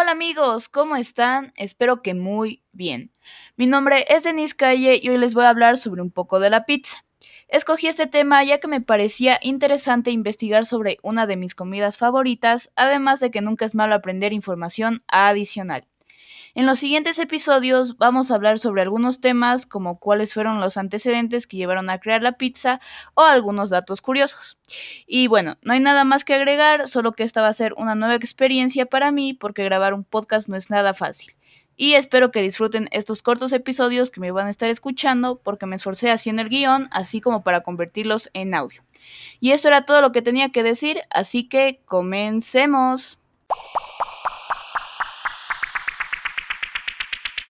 Hola amigos? ¿Cómo están? Espero que muy bien. Mi nombre es Denise Calle y hoy les voy a hablar sobre un poco de la pizza. Escogí este tema ya que me parecía interesante investigar sobre una de mis comidas favoritas, además de que nunca es malo aprender información adicional. En los siguientes episodios vamos a hablar sobre algunos temas como cuáles fueron los antecedentes que llevaron a crear la pizza o algunos datos curiosos. Y bueno, no hay nada más que agregar, solo que esta va a ser una nueva experiencia para mí porque grabar un podcast no es nada fácil. Y espero que disfruten estos cortos episodios que me van a estar escuchando porque me esforcé haciendo el guion, así como para convertirlos en audio. Y esto era todo lo que tenía que decir, así que comencemos.